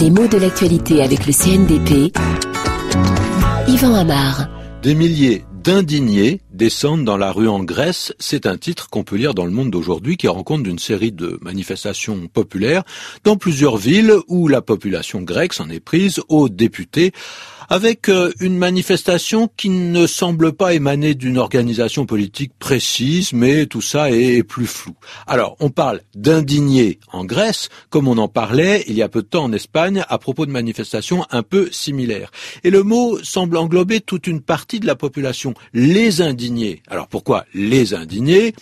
Les mots de l'actualité avec le CNDP. Yvan Amar. Des milliers d'indignés descendent dans la rue en Grèce. C'est un titre qu'on peut lire dans le monde d'aujourd'hui qui rend compte d'une série de manifestations populaires dans plusieurs villes où la population grecque s'en est prise aux députés avec euh, une manifestation qui ne semble pas émaner d'une organisation politique précise, mais tout ça est plus flou. Alors, on parle d'indignés en Grèce, comme on en parlait il y a peu de temps en Espagne à propos de manifestations un peu similaires. Et le mot semble englober toute une partie de la population, les indignés. Alors pourquoi les indignés?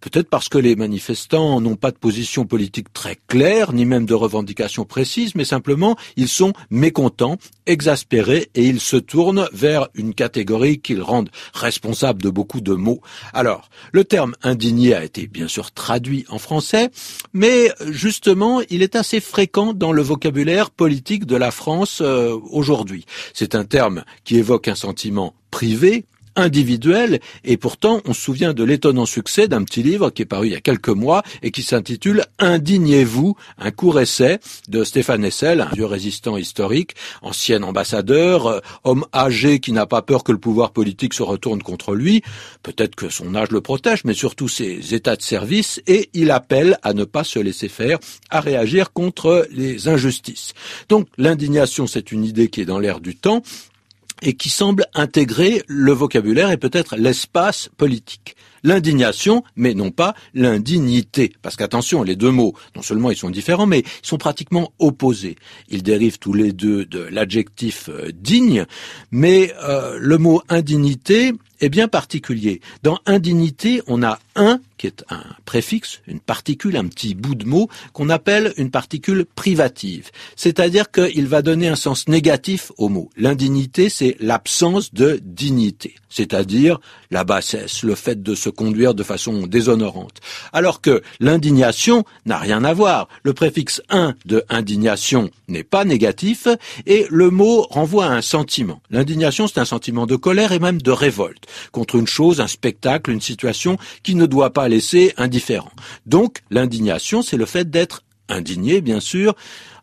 Peut-être parce que les manifestants n'ont pas de position politique très claire, ni même de revendications précises, mais simplement ils sont mécontents, exaspérés, et ils se tournent vers une catégorie qu'ils rendent responsable de beaucoup de maux. Alors, le terme indigné a été bien sûr traduit en français, mais justement, il est assez fréquent dans le vocabulaire politique de la France euh, aujourd'hui. C'est un terme qui évoque un sentiment privé, individuel, et pourtant on se souvient de l'étonnant succès d'un petit livre qui est paru il y a quelques mois et qui s'intitule Indignez-vous, un court essai de Stéphane Hessel, un vieux résistant historique, ancien ambassadeur, euh, homme âgé qui n'a pas peur que le pouvoir politique se retourne contre lui, peut-être que son âge le protège, mais surtout ses états de service, et il appelle à ne pas se laisser faire, à réagir contre les injustices. Donc l'indignation, c'est une idée qui est dans l'air du temps, et qui semble intégrer le vocabulaire et peut-être l'espace politique. L'indignation, mais non pas l'indignité. Parce qu'attention, les deux mots, non seulement ils sont différents, mais ils sont pratiquement opposés. Ils dérivent tous les deux de l'adjectif euh, digne, mais euh, le mot indignité est bien particulier. Dans indignité, on a un qui est un préfixe, une particule, un petit bout de mot qu'on appelle une particule privative. C'est-à-dire qu'il va donner un sens négatif au mot. L'indignité, c'est l'absence de dignité, c'est-à-dire la bassesse, le fait de se conduire de façon déshonorante. Alors que l'indignation n'a rien à voir. Le préfixe un de indignation n'est pas négatif et le mot renvoie à un sentiment. L'indignation, c'est un sentiment de colère et même de révolte contre une chose, un spectacle, une situation qui ne doit pas laisser indifférent. Donc l'indignation, c'est le fait d'être indigné, bien sûr,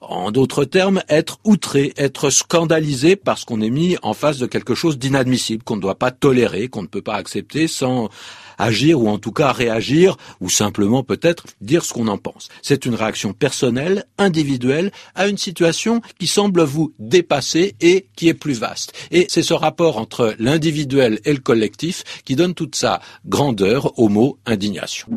en d'autres termes, être outré, être scandalisé parce qu'on est mis en face de quelque chose d'inadmissible, qu'on ne doit pas tolérer, qu'on ne peut pas accepter sans agir ou en tout cas réagir ou simplement peut-être dire ce qu'on en pense. C'est une réaction personnelle, individuelle à une situation qui semble vous dépasser et qui est plus vaste. Et c'est ce rapport entre l'individuel et le collectif qui donne toute sa grandeur au mot indignation.